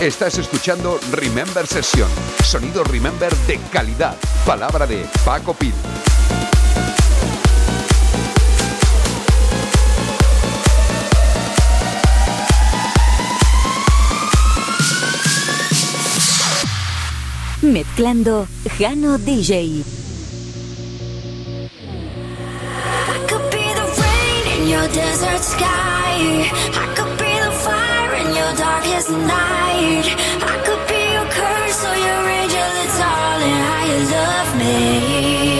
Estás escuchando Remember Session, sonido Remember de calidad. Palabra de Paco Pil. Mezclando Jano DJ. your desert sky. I could be the fire in your darkest night. I could be your curse or your angel. It's all in how you love me.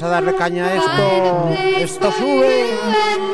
Vamos a darle caña a esto. Esto sube.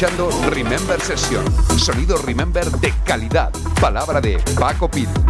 Escuchando Remember Session. Sonido Remember de calidad. Palabra de Paco Pil.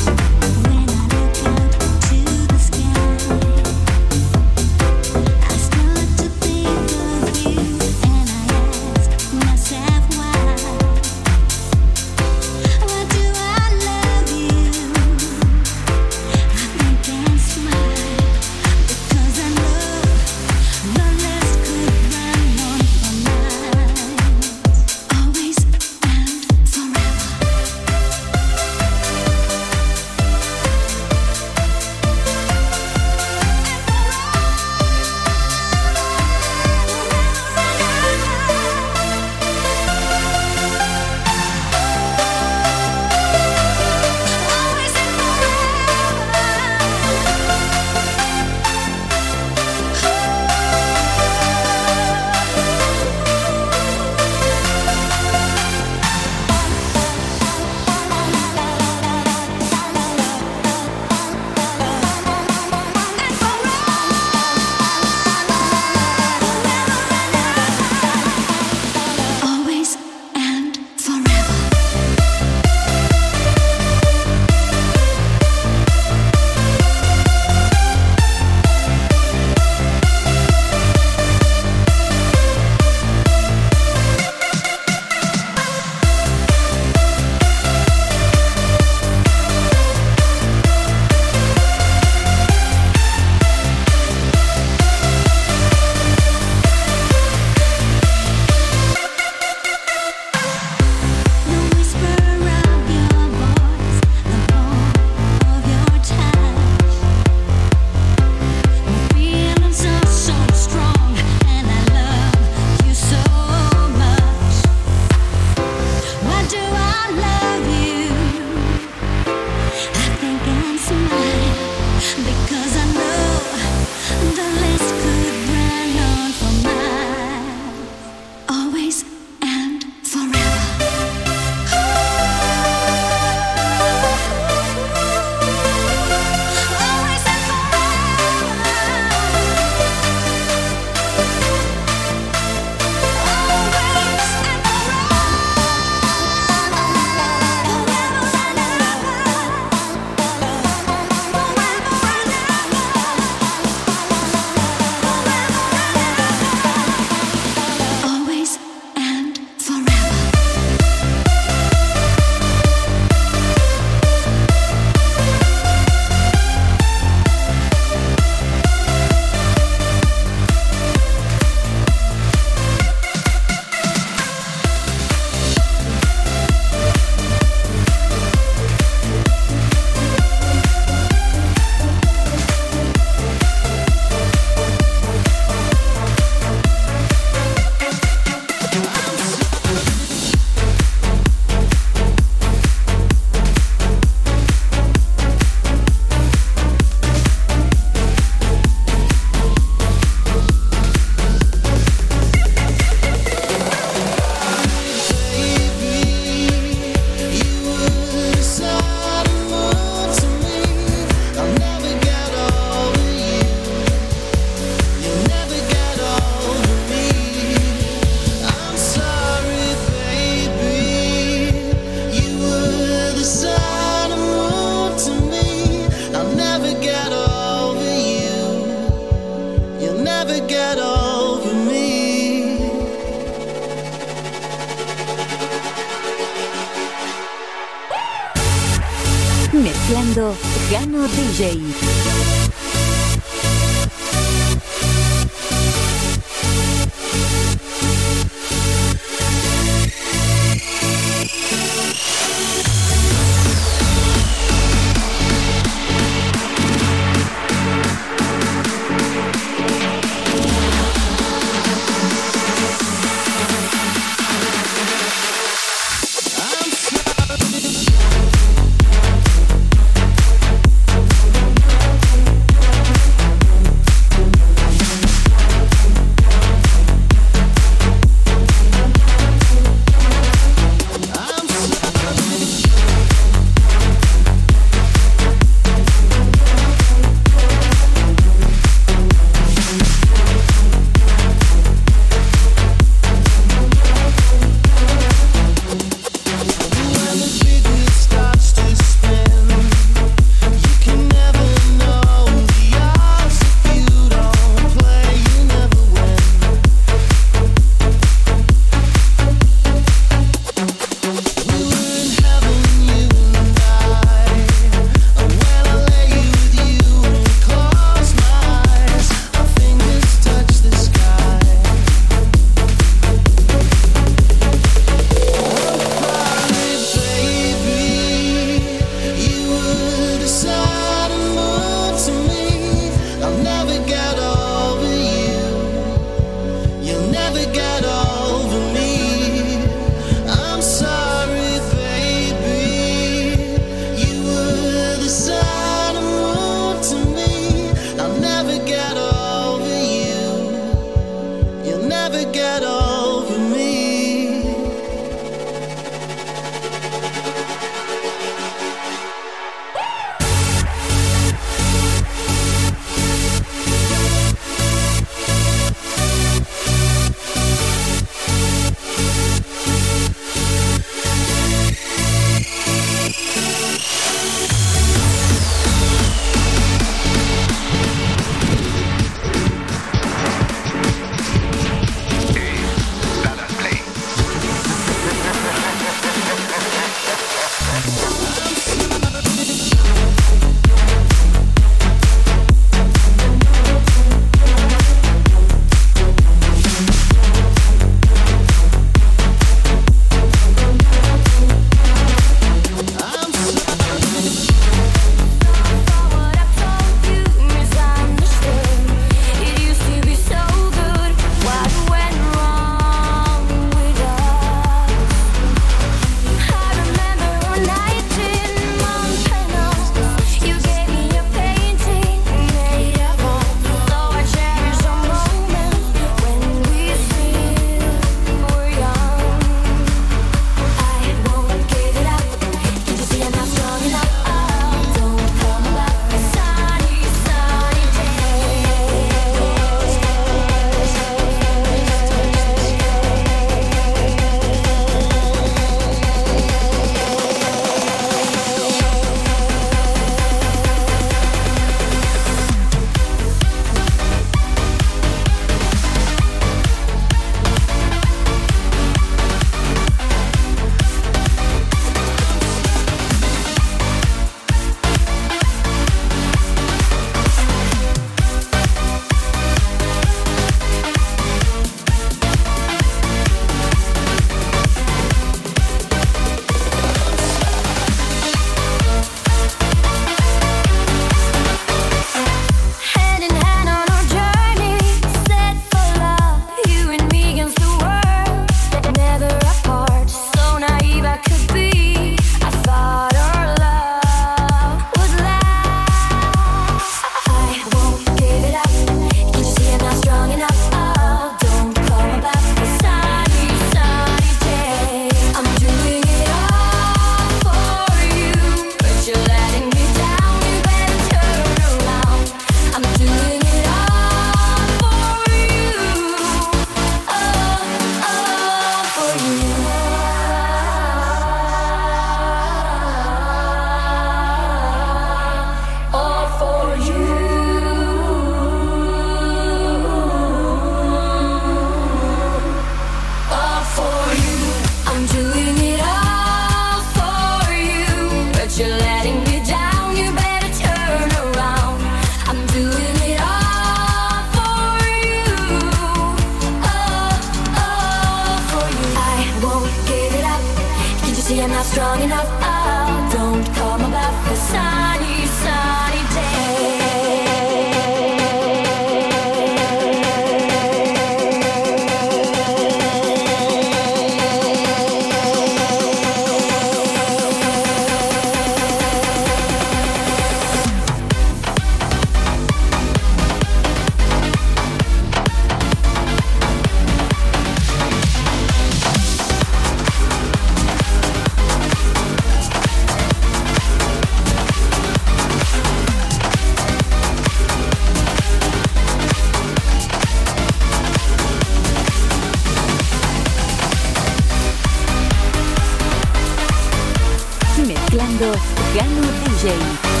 Mezclando Gano DJ.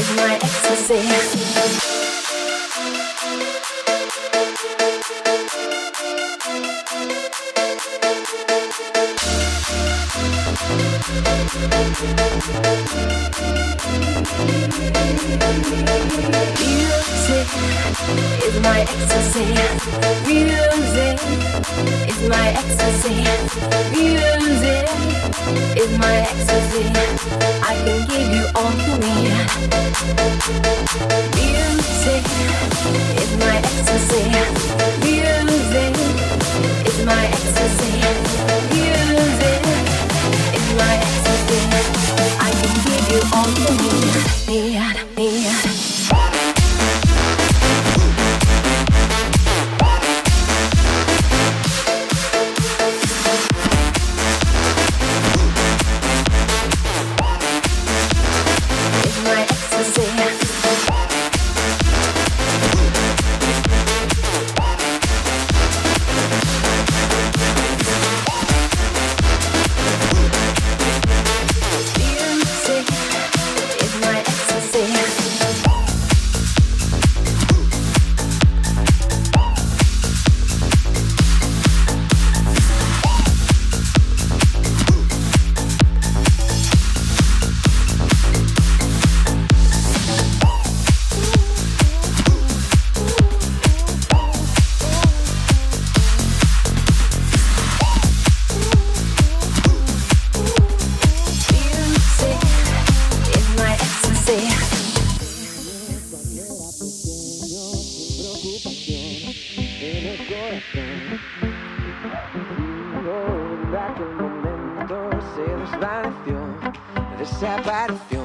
is my ecstasy. Music is my ecstasy. you on the moon. desaparición.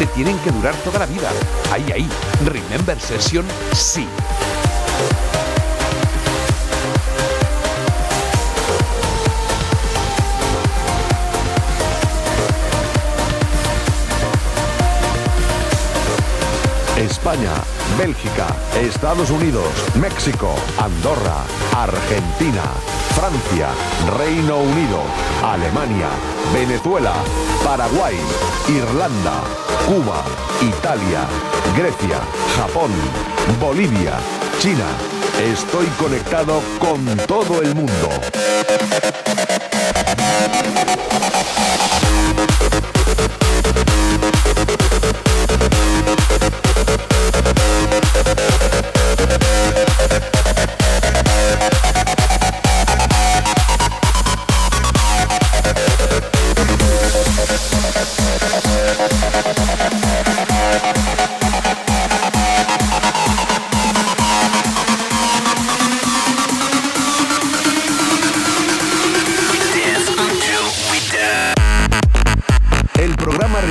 Te tienen que durar toda la vida. Ahí, ahí, Remember Session sí. España, Bélgica, Estados Unidos, México, Andorra, Argentina, Francia, Reino Unido, Alemania, Venezuela, Paraguay, Irlanda, Cuba, Italia, Grecia, Japón, Bolivia, China. Estoy conectado con todo el mundo.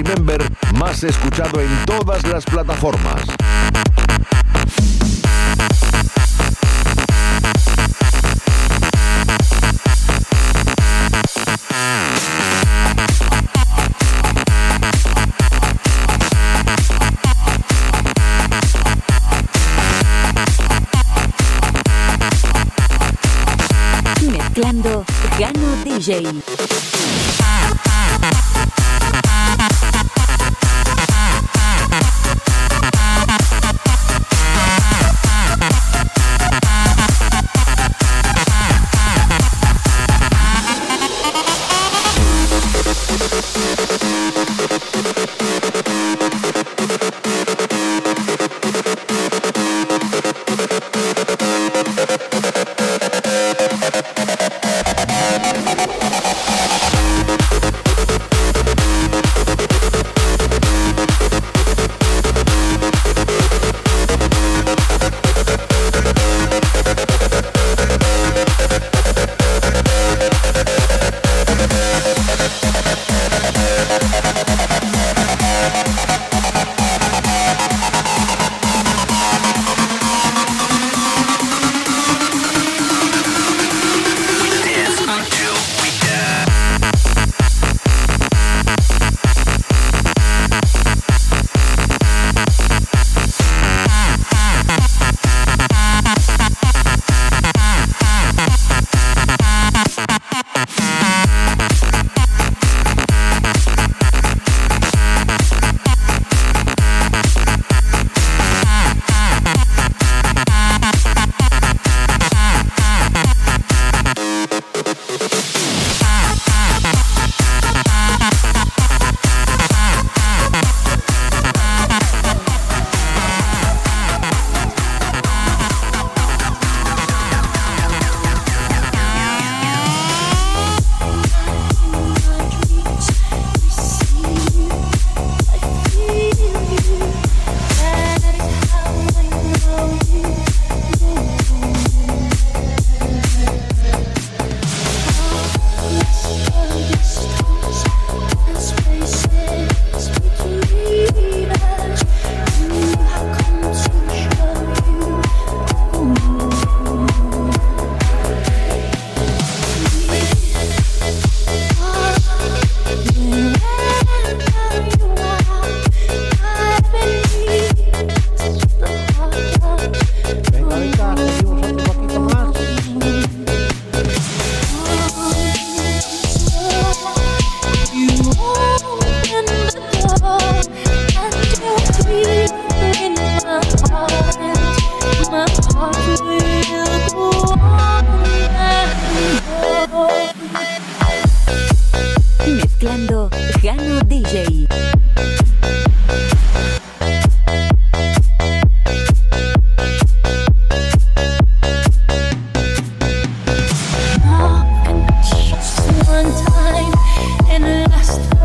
Remember más escuchado en todas las plataformas. Mezclando Gano DJ. Podcast.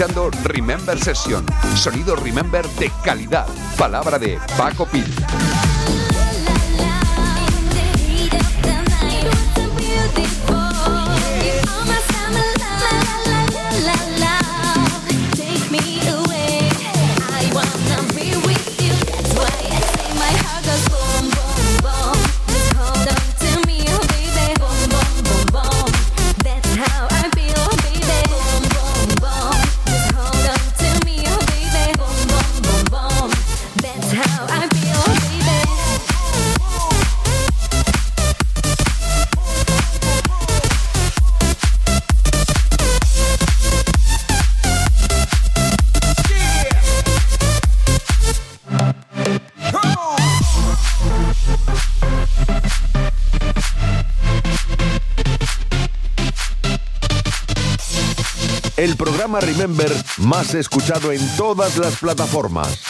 escuchando Remember Session, sonido Remember de calidad, palabra de Paco Pil. Remember más escuchado en todas las plataformas.